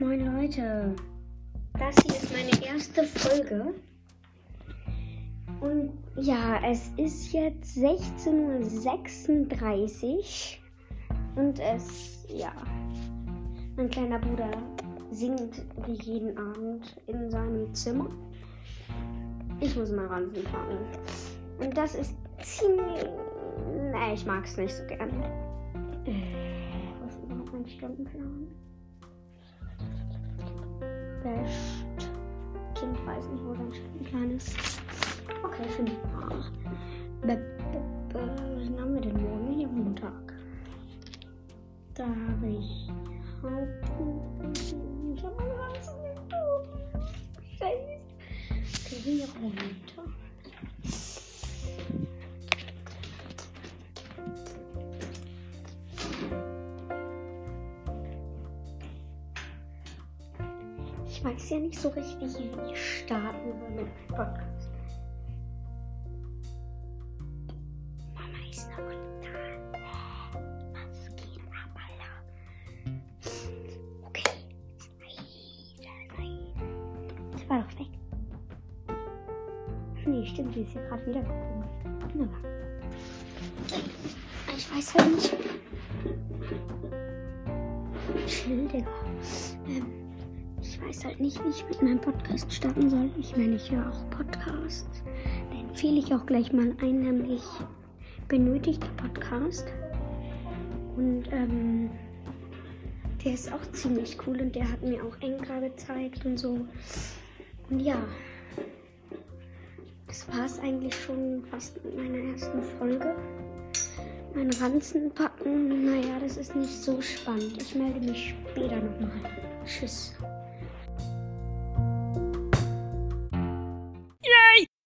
Moin Leute, das hier ist meine erste Folge. Und ja, es ist jetzt 16.36 Uhr und es, ja, mein kleiner Bruder singt wie jeden Abend in seinem Zimmer. Ich muss mal packen. Und das ist ziemlich. Nee, ich mag es nicht so gern. Äh, was ist überhaupt mein Stundenplan? Best. Kind weiß nicht, wo sein Stundenplan ist. Okay, fünf nach. Was haben wir denn morgen? Hier Montag. Da habe ich Haupt. Ich habe meine ganzen Scheiße. Okay, hier runter. Ich weiß ja nicht so richtig, wie ich starten soll mit meinem Podcast. Mama ist noch da. Was geht ab, Alter? Okay. Ich war doch weg. Nee, stimmt, sie ist ja gerade wieder gekommen. Ich weiß halt nicht. Chill, Digga. Ähm, ich weiß halt nicht, wie ich mit meinem Podcast starten soll. Ich meine, ich höre auch Podcasts. Da empfehle ich auch gleich mal einen, nämlich benötigt Podcast. Und ähm, der ist auch ziemlich cool und der hat mir auch Enka gezeigt und so. Und ja, das war es eigentlich schon fast mit meiner ersten Folge. Mein Ranzen packen, naja, das ist nicht so spannend. Ich melde mich später nochmal. Tschüss.